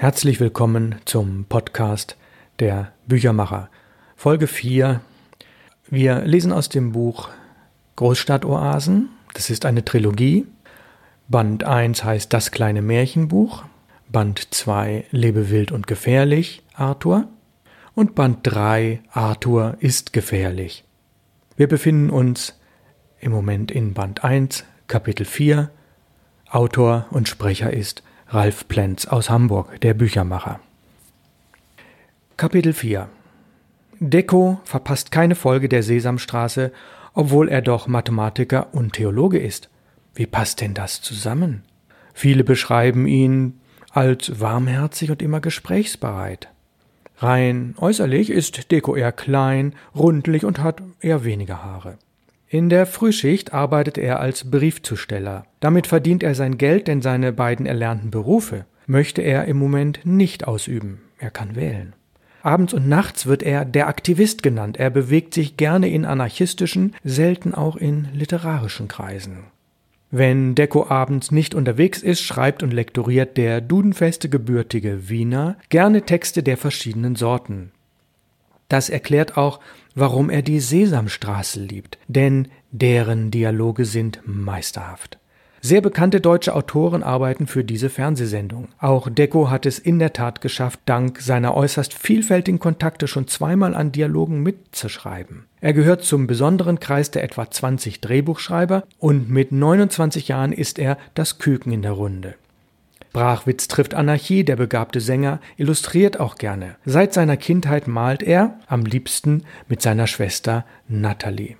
Herzlich willkommen zum Podcast der Büchermacher. Folge 4. Wir lesen aus dem Buch Großstadtoasen. Das ist eine Trilogie. Band 1 heißt Das kleine Märchenbuch. Band 2 Lebe wild und gefährlich, Arthur. Und Band 3 Arthur ist gefährlich. Wir befinden uns im Moment in Band 1, Kapitel 4. Autor und Sprecher ist Ralf Plenz aus Hamburg, der Büchermacher. Kapitel 4 Deko verpasst keine Folge der Sesamstraße, obwohl er doch Mathematiker und Theologe ist. Wie passt denn das zusammen? Viele beschreiben ihn als warmherzig und immer gesprächsbereit. Rein äußerlich ist Deko eher klein, rundlich und hat eher weniger Haare. In der Frühschicht arbeitet er als Briefzusteller. Damit verdient er sein Geld, denn seine beiden erlernten Berufe möchte er im Moment nicht ausüben. Er kann wählen. Abends und nachts wird er der Aktivist genannt. Er bewegt sich gerne in anarchistischen, selten auch in literarischen Kreisen. Wenn Deko abends nicht unterwegs ist, schreibt und lektoriert der dudenfeste gebürtige Wiener gerne Texte der verschiedenen Sorten. Das erklärt auch, warum er die Sesamstraße liebt, denn deren Dialoge sind meisterhaft. Sehr bekannte deutsche Autoren arbeiten für diese Fernsehsendung. Auch Deco hat es in der Tat geschafft, dank seiner äußerst vielfältigen Kontakte schon zweimal an Dialogen mitzuschreiben. Er gehört zum besonderen Kreis der etwa 20 Drehbuchschreiber und mit 29 Jahren ist er das Küken in der Runde. Brachwitz trifft Anarchie, der begabte Sänger, illustriert auch gerne. Seit seiner Kindheit malt er, am liebsten mit seiner Schwester Natalie.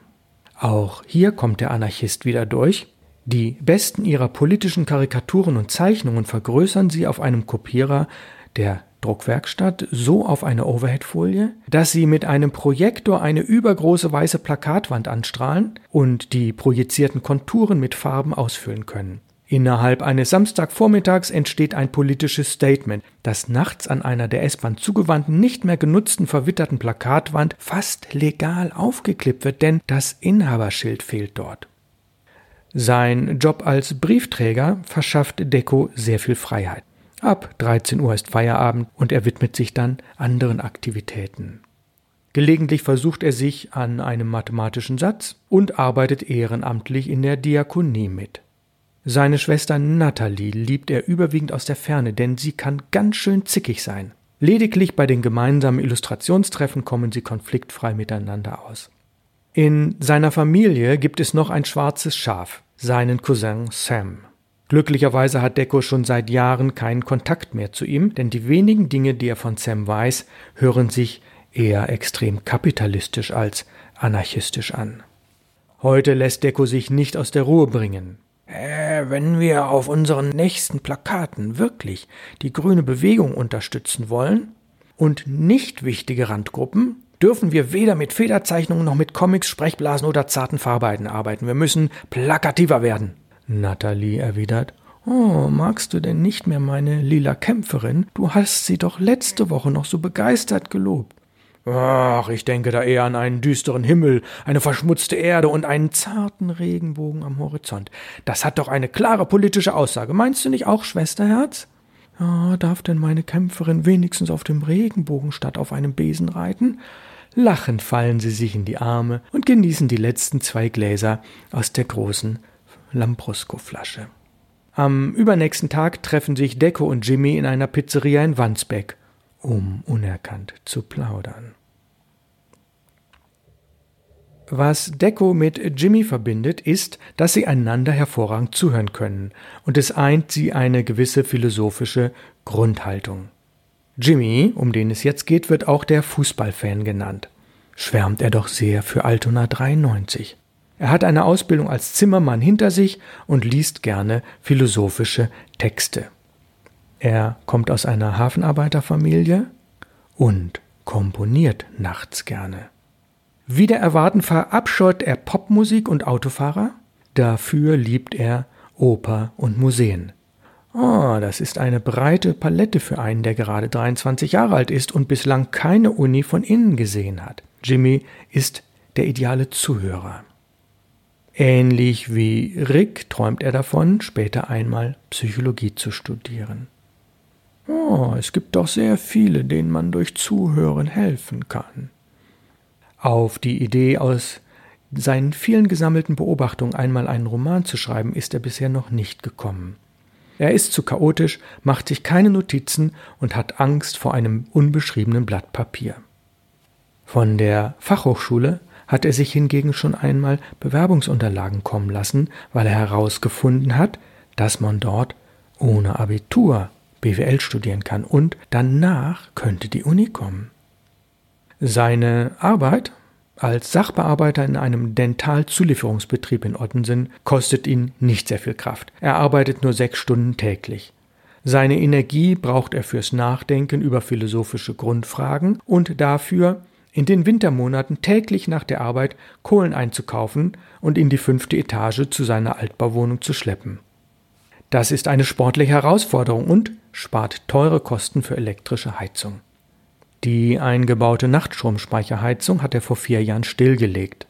Auch hier kommt der Anarchist wieder durch. Die besten ihrer politischen Karikaturen und Zeichnungen vergrößern sie auf einem Kopierer der Druckwerkstatt so auf eine Overheadfolie, dass sie mit einem Projektor eine übergroße weiße Plakatwand anstrahlen und die projizierten Konturen mit Farben ausfüllen können. Innerhalb eines Samstagvormittags entsteht ein politisches Statement, das nachts an einer der S-Bahn zugewandten, nicht mehr genutzten, verwitterten Plakatwand fast legal aufgeklippt wird, denn das Inhaberschild fehlt dort. Sein Job als Briefträger verschafft Deko sehr viel Freiheit. Ab 13 Uhr ist Feierabend und er widmet sich dann anderen Aktivitäten. Gelegentlich versucht er sich an einem mathematischen Satz und arbeitet ehrenamtlich in der Diakonie mit. Seine Schwester Natalie liebt er überwiegend aus der Ferne, denn sie kann ganz schön zickig sein. Lediglich bei den gemeinsamen Illustrationstreffen kommen sie konfliktfrei miteinander aus. In seiner Familie gibt es noch ein schwarzes Schaf, seinen Cousin Sam. Glücklicherweise hat Deco schon seit Jahren keinen Kontakt mehr zu ihm, denn die wenigen Dinge, die er von Sam weiß, hören sich eher extrem kapitalistisch als anarchistisch an. Heute lässt Deco sich nicht aus der Ruhe bringen. Äh, wenn wir auf unseren nächsten Plakaten wirklich die grüne Bewegung unterstützen wollen und nicht wichtige Randgruppen, dürfen wir weder mit Federzeichnungen noch mit Comics, Sprechblasen oder zarten Farbeiten arbeiten. Wir müssen plakativer werden. Natalie erwidert, Oh, magst du denn nicht mehr meine lila Kämpferin? Du hast sie doch letzte Woche noch so begeistert gelobt. Ach, ich denke da eher an einen düsteren Himmel, eine verschmutzte Erde und einen zarten Regenbogen am Horizont. Das hat doch eine klare politische Aussage. Meinst du nicht auch, Schwesterherz? Ja, darf denn meine Kämpferin wenigstens auf dem Regenbogen statt auf einem Besen reiten? Lachend fallen sie sich in die Arme und genießen die letzten zwei Gläser aus der großen Lambrusco-Flasche. Am übernächsten Tag treffen sich Deco und Jimmy in einer Pizzeria in Wandsbeck, um unerkannt zu plaudern. Was Deco mit Jimmy verbindet, ist, dass sie einander hervorragend zuhören können, und es eint sie eine gewisse philosophische Grundhaltung. Jimmy, um den es jetzt geht, wird auch der Fußballfan genannt. Schwärmt er doch sehr für Altona 93. Er hat eine Ausbildung als Zimmermann hinter sich und liest gerne philosophische Texte. Er kommt aus einer Hafenarbeiterfamilie und komponiert nachts gerne. Wieder erwarten verabscheut er Popmusik und Autofahrer, dafür liebt er Oper und Museen. Oh, das ist eine breite Palette für einen, der gerade 23 Jahre alt ist und bislang keine Uni von innen gesehen hat. Jimmy ist der ideale Zuhörer. Ähnlich wie Rick träumt er davon, später einmal Psychologie zu studieren. Oh, es gibt doch sehr viele, denen man durch Zuhören helfen kann. Auf die Idee, aus seinen vielen gesammelten Beobachtungen einmal einen Roman zu schreiben, ist er bisher noch nicht gekommen. Er ist zu chaotisch, macht sich keine Notizen und hat Angst vor einem unbeschriebenen Blatt Papier. Von der Fachhochschule hat er sich hingegen schon einmal Bewerbungsunterlagen kommen lassen, weil er herausgefunden hat, dass man dort ohne Abitur BWL studieren kann und danach könnte die Uni kommen. Seine Arbeit als Sachbearbeiter in einem Dentalzulieferungsbetrieb in Ottensen kostet ihn nicht sehr viel Kraft. Er arbeitet nur sechs Stunden täglich. Seine Energie braucht er fürs Nachdenken über philosophische Grundfragen und dafür, in den Wintermonaten täglich nach der Arbeit Kohlen einzukaufen und in die fünfte Etage zu seiner Altbauwohnung zu schleppen. Das ist eine sportliche Herausforderung und spart teure Kosten für elektrische Heizung. Die eingebaute Nachtstromspeicherheizung hat er vor vier Jahren stillgelegt.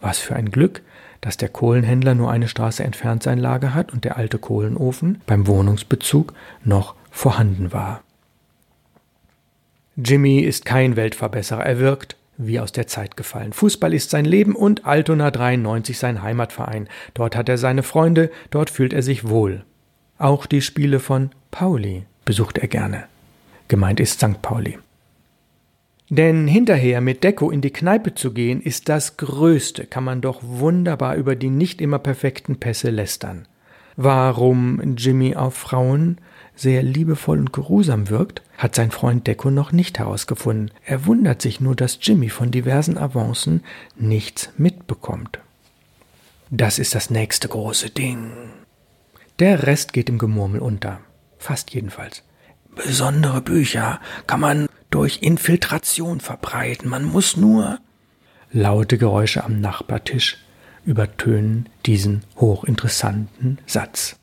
Was für ein Glück, dass der Kohlenhändler nur eine Straße entfernt sein Lager hat und der alte Kohlenofen beim Wohnungsbezug noch vorhanden war. Jimmy ist kein Weltverbesserer, er wirkt wie aus der Zeit gefallen. Fußball ist sein Leben und Altona 93 sein Heimatverein. Dort hat er seine Freunde, dort fühlt er sich wohl. Auch die Spiele von Pauli besucht er gerne. Gemeint ist St. Pauli. Denn hinterher mit Deko in die Kneipe zu gehen, ist das Größte, kann man doch wunderbar über die nicht immer perfekten Pässe lästern. Warum Jimmy auf Frauen sehr liebevoll und geruhsam wirkt, hat sein Freund Deko noch nicht herausgefunden. Er wundert sich nur, dass Jimmy von diversen Avancen nichts mitbekommt. Das ist das nächste große Ding. Der Rest geht im Gemurmel unter. Fast jedenfalls. Besondere Bücher kann man durch Infiltration verbreiten. Man muss nur. Laute Geräusche am Nachbartisch übertönen diesen hochinteressanten Satz.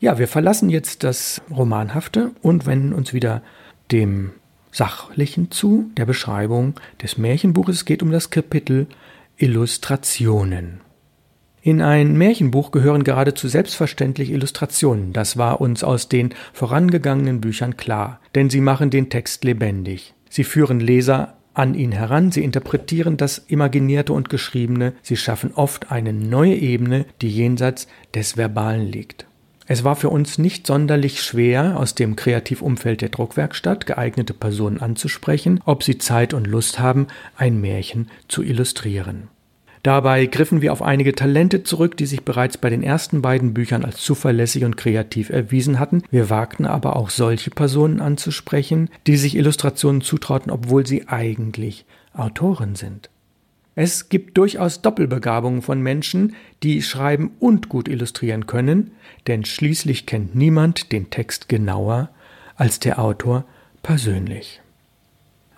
Ja, wir verlassen jetzt das Romanhafte und wenden uns wieder dem Sachlichen zu, der Beschreibung des Märchenbuches. Es geht um das Kapitel Illustrationen. In ein Märchenbuch gehören geradezu selbstverständlich Illustrationen. Das war uns aus den vorangegangenen Büchern klar, denn sie machen den Text lebendig. Sie führen Leser an ihn heran, sie interpretieren das Imaginierte und Geschriebene, sie schaffen oft eine neue Ebene, die jenseits des Verbalen liegt. Es war für uns nicht sonderlich schwer, aus dem Kreativumfeld der Druckwerkstatt geeignete Personen anzusprechen, ob sie Zeit und Lust haben, ein Märchen zu illustrieren. Dabei griffen wir auf einige Talente zurück, die sich bereits bei den ersten beiden Büchern als zuverlässig und kreativ erwiesen hatten. Wir wagten aber auch solche Personen anzusprechen, die sich Illustrationen zutrauten, obwohl sie eigentlich Autoren sind. Es gibt durchaus Doppelbegabungen von Menschen, die schreiben und gut illustrieren können, denn schließlich kennt niemand den Text genauer als der Autor persönlich.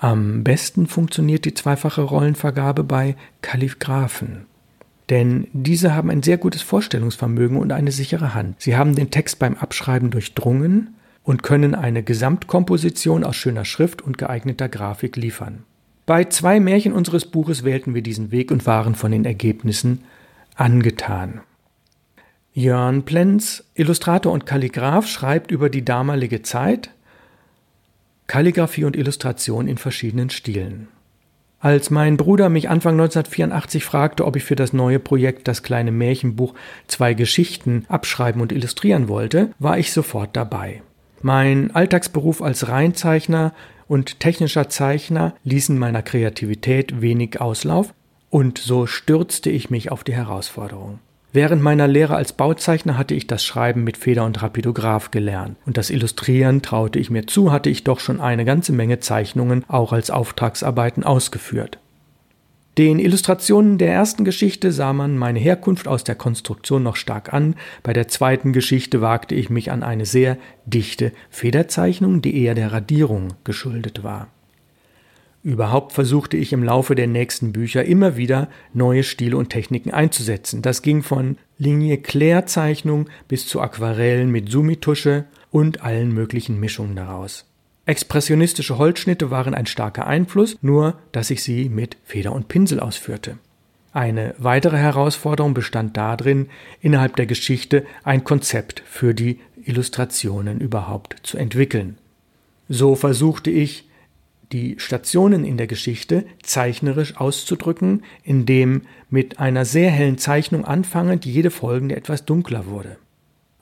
Am besten funktioniert die zweifache Rollenvergabe bei Kalligraphen. Denn diese haben ein sehr gutes Vorstellungsvermögen und eine sichere Hand. Sie haben den Text beim Abschreiben durchdrungen und können eine Gesamtkomposition aus schöner Schrift und geeigneter Grafik liefern. Bei zwei Märchen unseres Buches wählten wir diesen Weg und waren von den Ergebnissen angetan. Jörn Plenz, Illustrator und Kalligraph, schreibt über die damalige Zeit, Kalligraphie und Illustration in verschiedenen Stilen. Als mein Bruder mich Anfang 1984 fragte, ob ich für das neue Projekt das kleine Märchenbuch zwei Geschichten abschreiben und illustrieren wollte, war ich sofort dabei. Mein Alltagsberuf als Reinzeichner und technischer Zeichner ließen meiner Kreativität wenig Auslauf, und so stürzte ich mich auf die Herausforderung. Während meiner Lehre als Bauzeichner hatte ich das Schreiben mit Feder und Rapidograph gelernt und das Illustrieren traute ich mir zu, hatte ich doch schon eine ganze Menge Zeichnungen auch als Auftragsarbeiten ausgeführt. Den Illustrationen der ersten Geschichte sah man meine Herkunft aus der Konstruktion noch stark an, bei der zweiten Geschichte wagte ich mich an eine sehr dichte Federzeichnung, die eher der Radierung geschuldet war. Überhaupt versuchte ich im Laufe der nächsten Bücher immer wieder neue Stile und Techniken einzusetzen. Das ging von Linie-Claire-Zeichnung bis zu Aquarellen mit Sumitusche und allen möglichen Mischungen daraus. Expressionistische Holzschnitte waren ein starker Einfluss, nur dass ich sie mit Feder und Pinsel ausführte. Eine weitere Herausforderung bestand darin, innerhalb der Geschichte ein Konzept für die Illustrationen überhaupt zu entwickeln. So versuchte ich, die Stationen in der Geschichte zeichnerisch auszudrücken, indem mit einer sehr hellen Zeichnung anfangend jede folgende etwas dunkler wurde.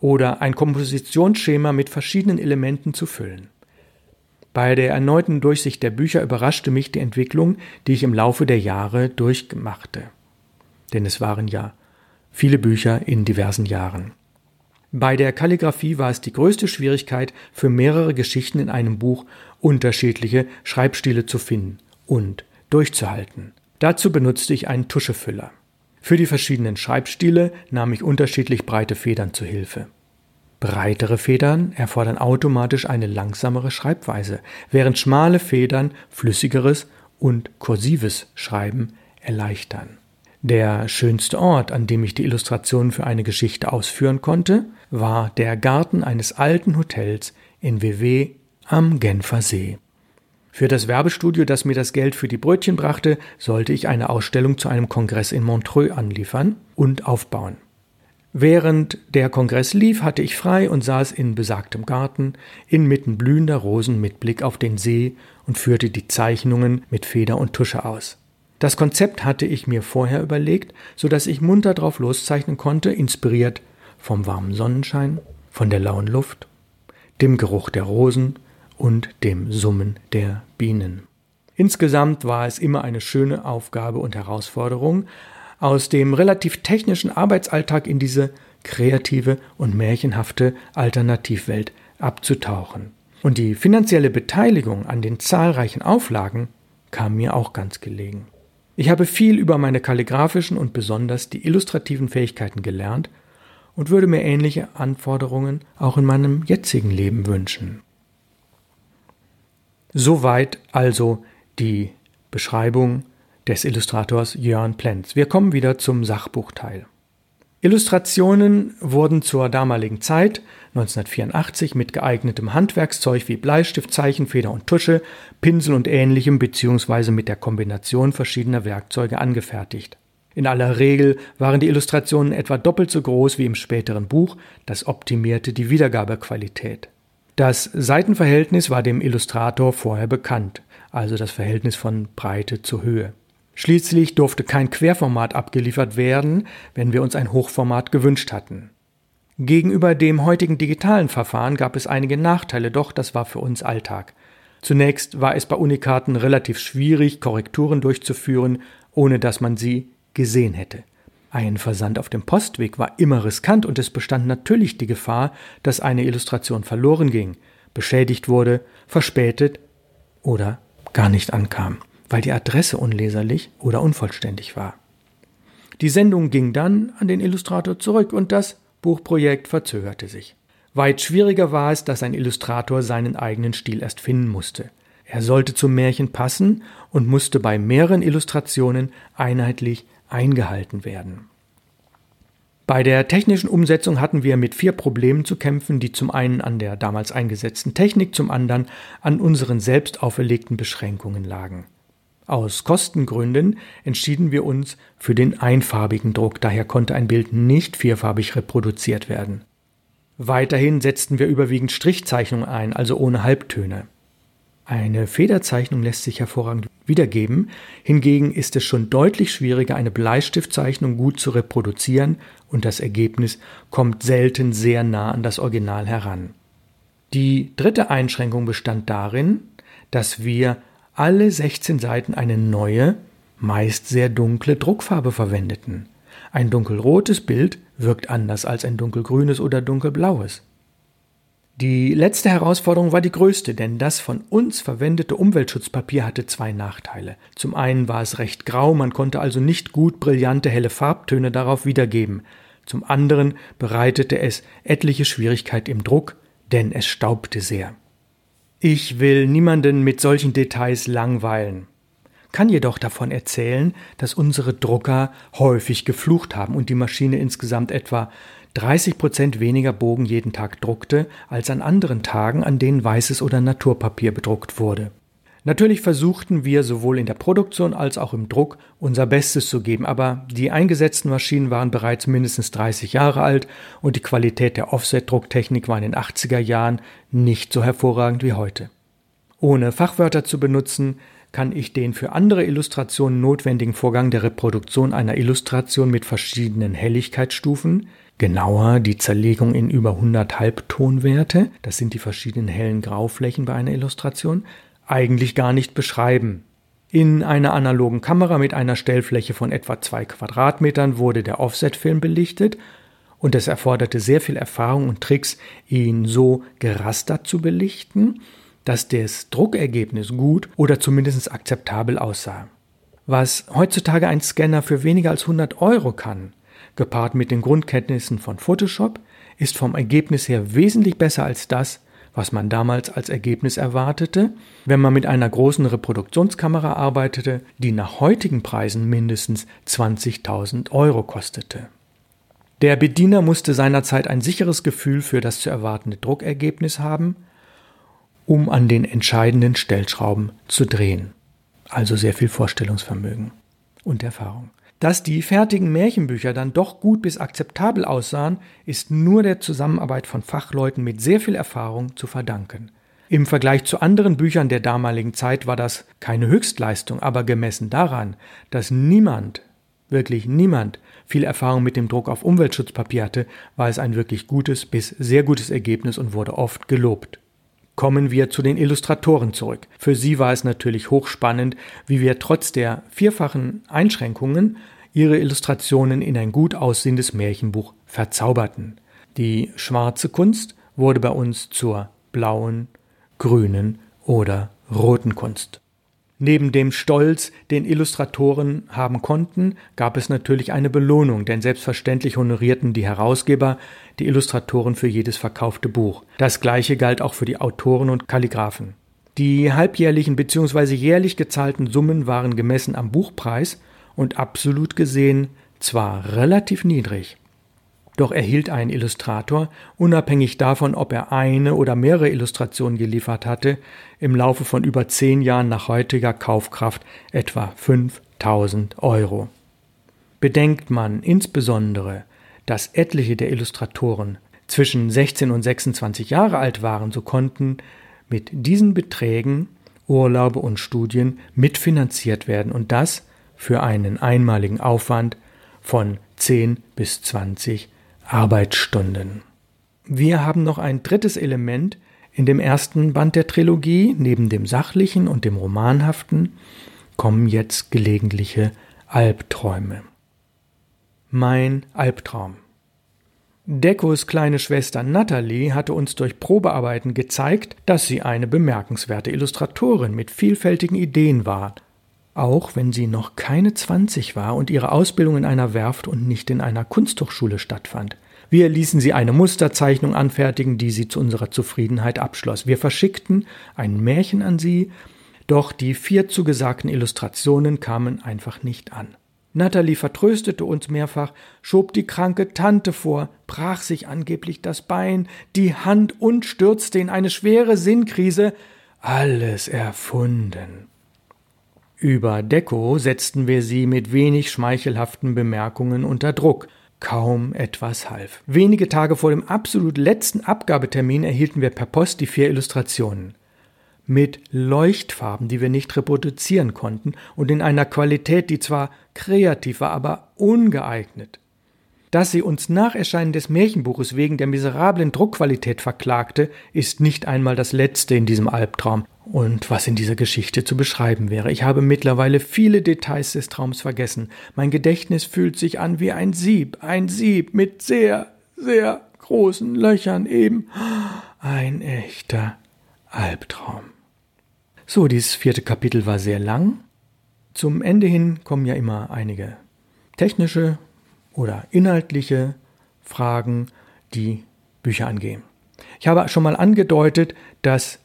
Oder ein Kompositionsschema mit verschiedenen Elementen zu füllen. Bei der erneuten Durchsicht der Bücher überraschte mich die Entwicklung, die ich im Laufe der Jahre durchmachte. Denn es waren ja viele Bücher in diversen Jahren. Bei der Kalligraphie war es die größte Schwierigkeit, für mehrere Geschichten in einem Buch unterschiedliche Schreibstile zu finden und durchzuhalten. Dazu benutzte ich einen Tuschefüller. Für die verschiedenen Schreibstile nahm ich unterschiedlich breite Federn zu Hilfe. Breitere Federn erfordern automatisch eine langsamere Schreibweise, während schmale Federn flüssigeres und kursives Schreiben erleichtern. Der schönste Ort, an dem ich die Illustrationen für eine Geschichte ausführen konnte, war der Garten eines alten Hotels in WW am Genfer See. Für das Werbestudio, das mir das Geld für die Brötchen brachte, sollte ich eine Ausstellung zu einem Kongress in Montreux anliefern und aufbauen. Während der Kongress lief, hatte ich frei und saß in besagtem Garten, inmitten blühender Rosen mit Blick auf den See und führte die Zeichnungen mit Feder und Tusche aus. Das Konzept hatte ich mir vorher überlegt, so dass ich munter drauf loszeichnen konnte, inspiriert vom warmen Sonnenschein, von der lauen Luft, dem Geruch der Rosen und dem Summen der Bienen. Insgesamt war es immer eine schöne Aufgabe und Herausforderung, aus dem relativ technischen Arbeitsalltag in diese kreative und märchenhafte Alternativwelt abzutauchen. Und die finanzielle Beteiligung an den zahlreichen Auflagen kam mir auch ganz gelegen. Ich habe viel über meine kalligraphischen und besonders die illustrativen Fähigkeiten gelernt und würde mir ähnliche Anforderungen auch in meinem jetzigen Leben wünschen. Soweit also die Beschreibung des Illustrators Jörn Plenz. Wir kommen wieder zum Sachbuchteil. Illustrationen wurden zur damaligen Zeit 1984 mit geeignetem Handwerkszeug wie Bleistift, Zeichenfeder und Tusche, Pinsel und ähnlichem bzw. mit der Kombination verschiedener Werkzeuge angefertigt. In aller Regel waren die Illustrationen etwa doppelt so groß wie im späteren Buch, das optimierte die Wiedergabequalität. Das Seitenverhältnis war dem Illustrator vorher bekannt, also das Verhältnis von Breite zu Höhe. Schließlich durfte kein Querformat abgeliefert werden, wenn wir uns ein Hochformat gewünscht hatten. Gegenüber dem heutigen digitalen Verfahren gab es einige Nachteile, doch das war für uns Alltag. Zunächst war es bei Unikaten relativ schwierig, Korrekturen durchzuführen, ohne dass man sie gesehen hätte. Ein Versand auf dem Postweg war immer riskant und es bestand natürlich die Gefahr, dass eine Illustration verloren ging, beschädigt wurde, verspätet oder gar nicht ankam, weil die Adresse unleserlich oder unvollständig war. Die Sendung ging dann an den Illustrator zurück und das Buchprojekt verzögerte sich. Weit schwieriger war es, dass ein Illustrator seinen eigenen Stil erst finden musste. Er sollte zum Märchen passen und musste bei mehreren Illustrationen einheitlich eingehalten werden. Bei der technischen Umsetzung hatten wir mit vier Problemen zu kämpfen, die zum einen an der damals eingesetzten Technik, zum anderen an unseren selbst auferlegten Beschränkungen lagen. Aus Kostengründen entschieden wir uns für den einfarbigen Druck, daher konnte ein Bild nicht vierfarbig reproduziert werden. Weiterhin setzten wir überwiegend Strichzeichnungen ein, also ohne Halbtöne. Eine Federzeichnung lässt sich hervorragend wiedergeben, hingegen ist es schon deutlich schwieriger, eine Bleistiftzeichnung gut zu reproduzieren und das Ergebnis kommt selten sehr nah an das Original heran. Die dritte Einschränkung bestand darin, dass wir alle 16 Seiten eine neue, meist sehr dunkle Druckfarbe verwendeten. Ein dunkelrotes Bild wirkt anders als ein dunkelgrünes oder dunkelblaues. Die letzte Herausforderung war die größte, denn das von uns verwendete Umweltschutzpapier hatte zwei Nachteile. Zum einen war es recht grau, man konnte also nicht gut brillante helle Farbtöne darauf wiedergeben. Zum anderen bereitete es etliche Schwierigkeit im Druck, denn es staubte sehr. Ich will niemanden mit solchen Details langweilen, kann jedoch davon erzählen, dass unsere Drucker häufig geflucht haben und die Maschine insgesamt etwa 30 Prozent weniger Bogen jeden Tag druckte als an anderen Tagen, an denen weißes oder Naturpapier bedruckt wurde. Natürlich versuchten wir sowohl in der Produktion als auch im Druck unser Bestes zu geben, aber die eingesetzten Maschinen waren bereits mindestens 30 Jahre alt und die Qualität der Offset-Drucktechnik war in den 80er Jahren nicht so hervorragend wie heute. Ohne Fachwörter zu benutzen, kann ich den für andere Illustrationen notwendigen Vorgang der Reproduktion einer Illustration mit verschiedenen Helligkeitsstufen, genauer die Zerlegung in über 100 Halbtonwerte, das sind die verschiedenen hellen Grauflächen bei einer Illustration, eigentlich gar nicht beschreiben. In einer analogen Kamera mit einer Stellfläche von etwa zwei Quadratmetern wurde der Offset-Film belichtet und es erforderte sehr viel Erfahrung und Tricks, ihn so gerastert zu belichten, dass das Druckergebnis gut oder zumindest akzeptabel aussah. Was heutzutage ein Scanner für weniger als 100 Euro kann, gepaart mit den Grundkenntnissen von Photoshop, ist vom Ergebnis her wesentlich besser als das, was man damals als Ergebnis erwartete, wenn man mit einer großen Reproduktionskamera arbeitete, die nach heutigen Preisen mindestens 20.000 Euro kostete. Der Bediener musste seinerzeit ein sicheres Gefühl für das zu erwartende Druckergebnis haben, um an den entscheidenden Stellschrauben zu drehen. Also sehr viel Vorstellungsvermögen und Erfahrung. Dass die fertigen Märchenbücher dann doch gut bis akzeptabel aussahen, ist nur der Zusammenarbeit von Fachleuten mit sehr viel Erfahrung zu verdanken. Im Vergleich zu anderen Büchern der damaligen Zeit war das keine Höchstleistung, aber gemessen daran, dass niemand, wirklich niemand, viel Erfahrung mit dem Druck auf Umweltschutzpapier hatte, war es ein wirklich gutes bis sehr gutes Ergebnis und wurde oft gelobt. Kommen wir zu den Illustratoren zurück. Für sie war es natürlich hochspannend, wie wir trotz der vierfachen Einschränkungen ihre Illustrationen in ein gut aussehendes Märchenbuch verzauberten. Die schwarze Kunst wurde bei uns zur blauen, grünen oder roten Kunst. Neben dem Stolz, den Illustratoren haben konnten, gab es natürlich eine Belohnung, denn selbstverständlich honorierten die Herausgeber die Illustratoren für jedes verkaufte Buch. Das gleiche galt auch für die Autoren und Kalligraphen. Die halbjährlichen bzw. jährlich gezahlten Summen waren gemessen am Buchpreis und absolut gesehen zwar relativ niedrig, doch erhielt ein Illustrator, unabhängig davon, ob er eine oder mehrere Illustrationen geliefert hatte, im Laufe von über zehn Jahren nach heutiger Kaufkraft etwa 5000 Euro. Bedenkt man insbesondere, dass etliche der Illustratoren zwischen 16 und 26 Jahre alt waren, so konnten mit diesen Beträgen Urlaube und Studien mitfinanziert werden und das für einen einmaligen Aufwand von 10 bis 20 Arbeitsstunden. Wir haben noch ein drittes Element in dem ersten Band der Trilogie. Neben dem sachlichen und dem romanhaften kommen jetzt gelegentliche Albträume. Mein Albtraum. Dekos kleine Schwester Natalie hatte uns durch Probearbeiten gezeigt, dass sie eine bemerkenswerte Illustratorin mit vielfältigen Ideen war auch wenn sie noch keine 20 war und ihre Ausbildung in einer Werft und nicht in einer Kunsthochschule stattfand. Wir ließen sie eine Musterzeichnung anfertigen, die sie zu unserer Zufriedenheit abschloss. Wir verschickten ein Märchen an sie, doch die vier zugesagten Illustrationen kamen einfach nicht an. Natalie vertröstete uns mehrfach, schob die kranke Tante vor, brach sich angeblich das Bein, die Hand und stürzte in eine schwere Sinnkrise. Alles erfunden. Über Deko setzten wir sie mit wenig schmeichelhaften Bemerkungen unter Druck. Kaum etwas half. Wenige Tage vor dem absolut letzten Abgabetermin erhielten wir per Post die vier Illustrationen. Mit Leuchtfarben, die wir nicht reproduzieren konnten und in einer Qualität, die zwar kreativ war, aber ungeeignet. Dass sie uns nach Erscheinen des Märchenbuches wegen der miserablen Druckqualität verklagte, ist nicht einmal das letzte in diesem Albtraum und was in dieser Geschichte zu beschreiben wäre. Ich habe mittlerweile viele Details des Traums vergessen. Mein Gedächtnis fühlt sich an wie ein Sieb, ein Sieb mit sehr, sehr großen Löchern eben. Ein echter Albtraum. So, dieses vierte Kapitel war sehr lang. Zum Ende hin kommen ja immer einige technische oder inhaltliche Fragen, die Bücher angehen. Ich habe schon mal angedeutet, dass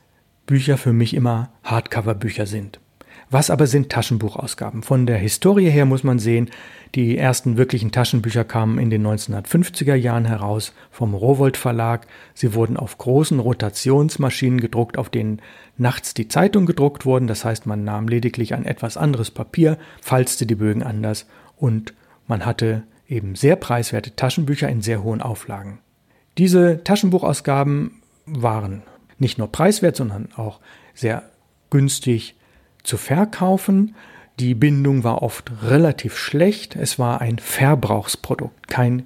Bücher für mich immer Hardcover-Bücher sind. Was aber sind Taschenbuchausgaben? Von der Historie her muss man sehen, die ersten wirklichen Taschenbücher kamen in den 1950er Jahren heraus vom Rowold Verlag. Sie wurden auf großen Rotationsmaschinen gedruckt, auf denen nachts die Zeitung gedruckt wurden. Das heißt, man nahm lediglich ein etwas anderes Papier, falzte die Bögen anders und man hatte eben sehr preiswerte Taschenbücher in sehr hohen Auflagen. Diese Taschenbuchausgaben waren nicht nur preiswert, sondern auch sehr günstig zu verkaufen. Die Bindung war oft relativ schlecht. Es war ein Verbrauchsprodukt, kein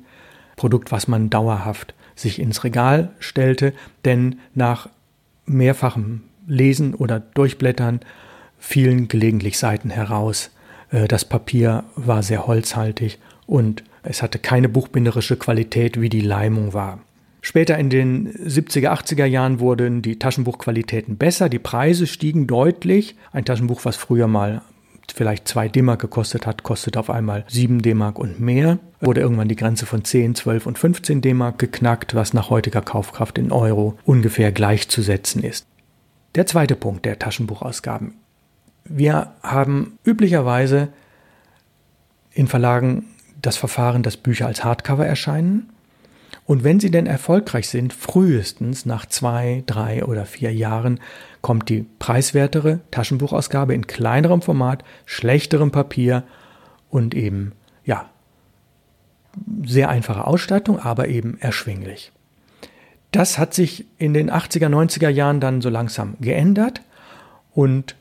Produkt, was man dauerhaft sich ins Regal stellte, denn nach mehrfachem Lesen oder Durchblättern fielen gelegentlich Seiten heraus. Äh, das Papier war sehr holzhaltig und es hatte keine buchbinderische Qualität, wie die Leimung war. Später in den 70er, 80er Jahren wurden die Taschenbuchqualitäten besser, die Preise stiegen deutlich. Ein Taschenbuch, was früher mal vielleicht 2 D-Mark gekostet hat, kostet auf einmal 7 D-Mark und mehr. Wurde irgendwann die Grenze von 10, 12 und 15 D-Mark geknackt, was nach heutiger Kaufkraft in Euro ungefähr gleichzusetzen ist. Der zweite Punkt der Taschenbuchausgaben. Wir haben üblicherweise in Verlagen das Verfahren, dass Bücher als Hardcover erscheinen und wenn sie denn erfolgreich sind, frühestens nach zwei, drei oder vier Jahren kommt die preiswertere Taschenbuchausgabe in kleinerem Format, schlechterem Papier und eben, ja, sehr einfache Ausstattung, aber eben erschwinglich. Das hat sich in den 80er, 90er Jahren dann so langsam geändert und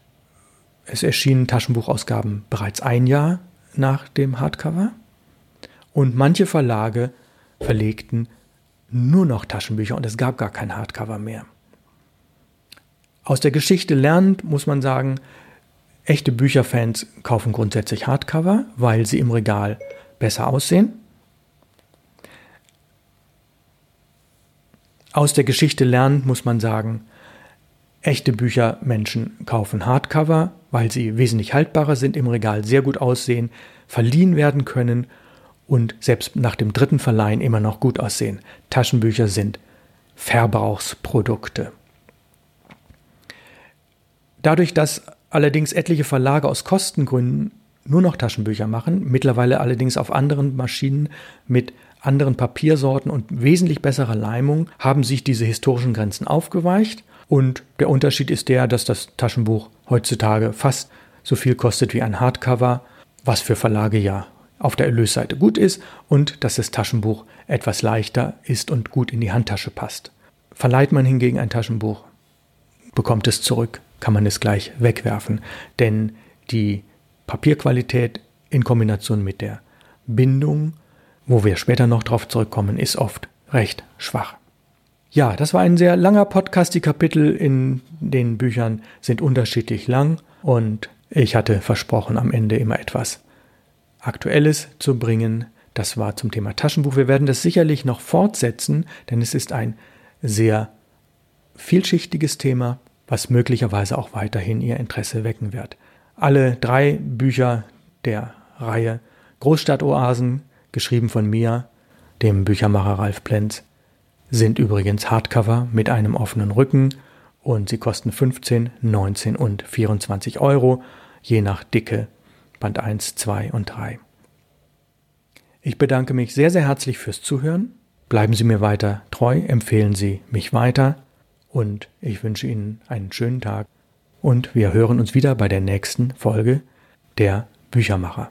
es erschienen Taschenbuchausgaben bereits ein Jahr nach dem Hardcover und manche Verlage verlegten nur noch Taschenbücher und es gab gar kein Hardcover mehr. Aus der Geschichte lernt, muss man sagen, echte Bücherfans kaufen grundsätzlich Hardcover, weil sie im Regal besser aussehen. Aus der Geschichte lernt, muss man sagen, echte Büchermenschen kaufen Hardcover, weil sie wesentlich haltbarer sind, im Regal sehr gut aussehen, verliehen werden können und selbst nach dem dritten Verleihen immer noch gut aussehen. Taschenbücher sind Verbrauchsprodukte. Dadurch, dass allerdings etliche Verlage aus Kostengründen nur noch Taschenbücher machen, mittlerweile allerdings auf anderen Maschinen mit anderen Papiersorten und wesentlich besserer Leimung, haben sich diese historischen Grenzen aufgeweicht. Und der Unterschied ist der, dass das Taschenbuch heutzutage fast so viel kostet wie ein Hardcover, was für Verlage ja auf der Erlösseite gut ist und dass das Taschenbuch etwas leichter ist und gut in die Handtasche passt. Verleiht man hingegen ein Taschenbuch, bekommt es zurück, kann man es gleich wegwerfen, denn die Papierqualität in Kombination mit der Bindung, wo wir später noch drauf zurückkommen, ist oft recht schwach. Ja, das war ein sehr langer Podcast. Die Kapitel in den Büchern sind unterschiedlich lang und ich hatte versprochen, am Ende immer etwas Aktuelles zu bringen. Das war zum Thema Taschenbuch. Wir werden das sicherlich noch fortsetzen, denn es ist ein sehr vielschichtiges Thema, was möglicherweise auch weiterhin Ihr Interesse wecken wird. Alle drei Bücher der Reihe Großstadtoasen, geschrieben von mir, dem Büchermacher Ralf Plenz, sind übrigens Hardcover mit einem offenen Rücken und sie kosten 15, 19 und 24 Euro, je nach Dicke Band 1, 2 und 3. Ich bedanke mich sehr, sehr herzlich fürs Zuhören. Bleiben Sie mir weiter treu, empfehlen Sie mich weiter und ich wünsche Ihnen einen schönen Tag und wir hören uns wieder bei der nächsten Folge der Büchermacher.